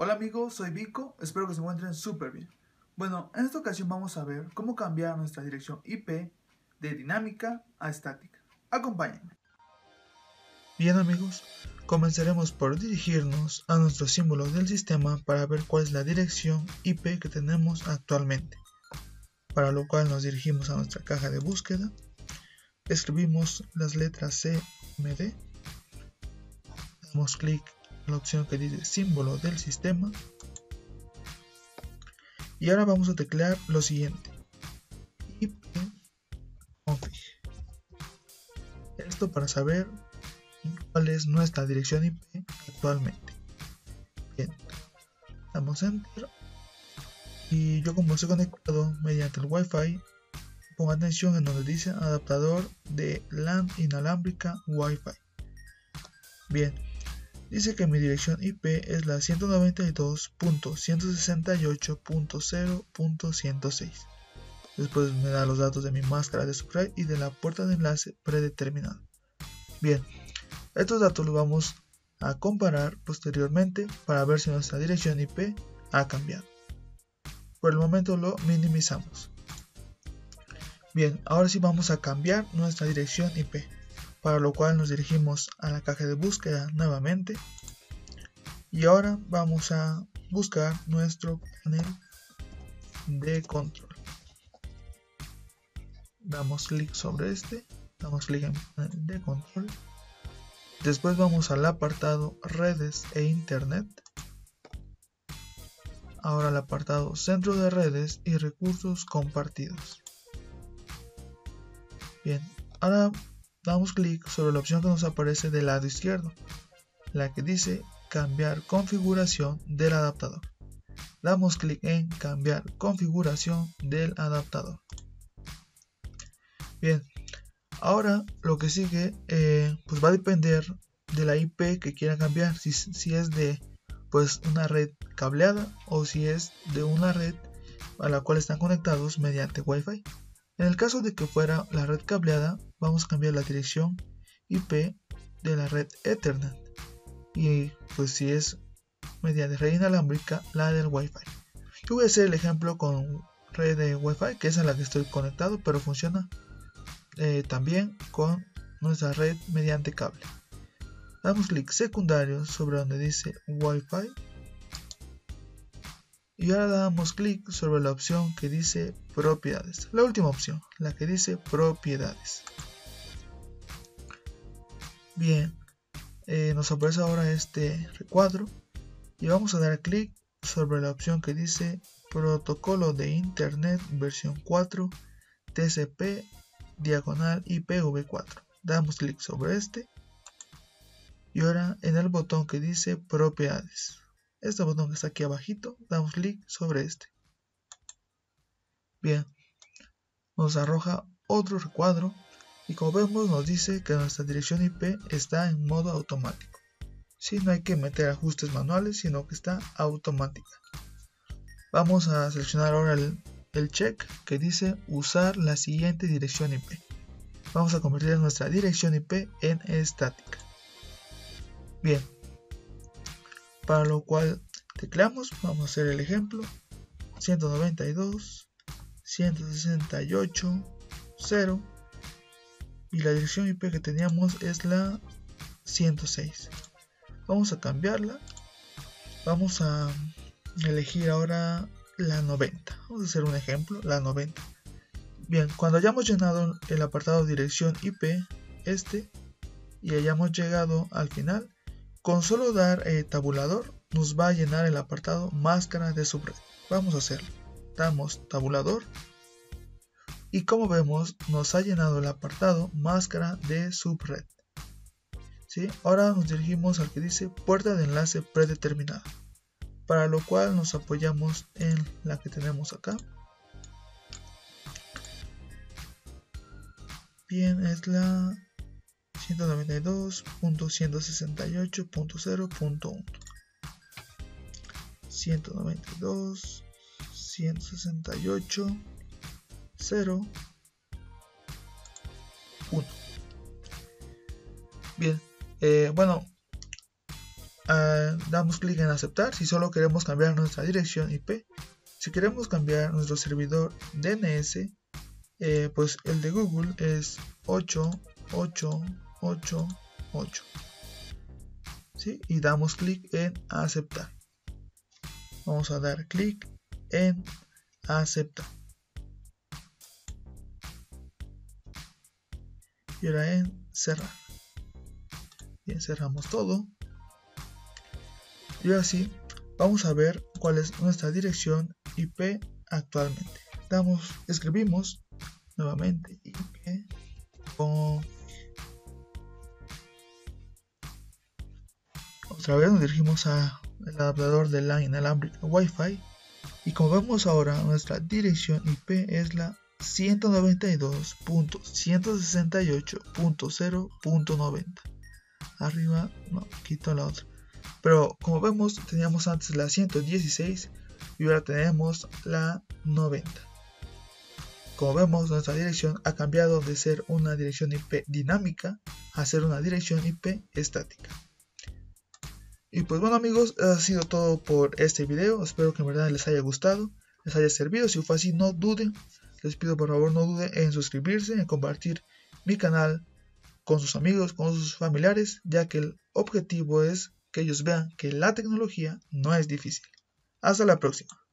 Hola amigos, soy Vico, espero que se encuentren súper bien. Bueno, en esta ocasión vamos a ver cómo cambiar nuestra dirección IP de dinámica a estática. Acompáñenme. Bien amigos, comenzaremos por dirigirnos a nuestro símbolo del sistema para ver cuál es la dirección IP que tenemos actualmente. Para lo cual nos dirigimos a nuestra caja de búsqueda, escribimos las letras CMD, damos clic la opción que dice símbolo del sistema. Y ahora vamos a teclear lo siguiente. Ipconfig esto para saber cuál es nuestra dirección IP actualmente. Bien. Damos enter. Y yo como estoy conectado mediante el wifi pongo atención en donde dice adaptador de LAN inalámbrica wifi. Bien Dice que mi dirección IP es la 192.168.0.106. Después me da los datos de mi máscara de subscribe y de la puerta de enlace predeterminada. Bien, estos datos los vamos a comparar posteriormente para ver si nuestra dirección IP ha cambiado. Por el momento lo minimizamos. Bien, ahora sí vamos a cambiar nuestra dirección IP para lo cual nos dirigimos a la caja de búsqueda nuevamente. Y ahora vamos a buscar nuestro panel de control. Damos clic sobre este damos clic en panel de control. Después vamos al apartado redes e internet. Ahora al apartado centro de redes y recursos compartidos. Bien ahora damos clic sobre la opción que nos aparece del lado izquierdo, la que dice cambiar configuración del adaptador. Damos clic en cambiar configuración del adaptador. Bien, ahora lo que sigue eh, pues va a depender de la IP que quieran cambiar, si, si es de pues una red cableada o si es de una red a la cual están conectados mediante Wi-Fi. En el caso de que fuera la red cableada, vamos a cambiar la dirección IP de la red Ethernet. Y pues si es mediante red inalámbrica, la del Wi-Fi. Yo voy a hacer el ejemplo con red de Wi-Fi, que es a la que estoy conectado, pero funciona eh, también con nuestra red mediante cable. Damos clic secundario sobre donde dice Wi-Fi y ahora damos clic sobre la opción que dice propiedades. La última opción, la que dice propiedades. Bien, eh, nos aparece ahora este recuadro y vamos a dar clic sobre la opción que dice protocolo de internet versión 4 TCP diagonal IPv4. Damos clic sobre este y ahora en el botón que dice propiedades este botón que está aquí abajito, damos clic sobre este. Bien, nos arroja otro recuadro y como vemos nos dice que nuestra dirección IP está en modo automático. Si no hay que meter ajustes manuales, sino que está automática. Vamos a seleccionar ahora el, el check que dice usar la siguiente dirección IP. Vamos a convertir nuestra dirección IP en estática. Bien, para lo cual tecleamos, vamos a hacer el ejemplo, 192, 168, 0 y la dirección IP que teníamos es la 106. Vamos a cambiarla, vamos a elegir ahora la 90. Vamos a hacer un ejemplo, la 90. Bien, cuando hayamos llenado el apartado dirección IP, este, y hayamos llegado al final, con solo dar eh, tabulador nos va a llenar el apartado máscara de subred. Vamos a hacerlo. Damos tabulador y como vemos nos ha llenado el apartado máscara de subred. ¿Sí? Ahora nos dirigimos al que dice puerta de enlace predeterminada, para lo cual nos apoyamos en la que tenemos acá. Bien, es la 192.168.0.1 192 168 0 1 bien eh, bueno ah, damos clic en aceptar si solo queremos cambiar nuestra dirección IP. Si queremos cambiar nuestro servidor DNS, eh, pues el de Google es 8888. ¿Sí? Y damos clic en aceptar. Vamos a dar clic en aceptar. Y ahora en cerrar. Bien, cerramos todo. Y así vamos a ver cuál es nuestra dirección IP actualmente. Damos, escribimos nuevamente IP otra vez nos dirigimos al adaptador de LAN inalámbrica Wi-Fi. Y como vemos ahora nuestra dirección IP es la 192.168.0.90 arriba no quito la otra. Pero como vemos teníamos antes la 116 y ahora tenemos la 90 como vemos nuestra dirección ha cambiado de ser una dirección IP dinámica a ser una dirección IP estática y pues bueno amigos, ha sido todo por este video. Espero que en verdad les haya gustado, les haya servido. Si fue así, no duden. Les pido por favor no duden en suscribirse, en compartir mi canal con sus amigos, con sus familiares, ya que el objetivo es que ellos vean que la tecnología no es difícil. Hasta la próxima.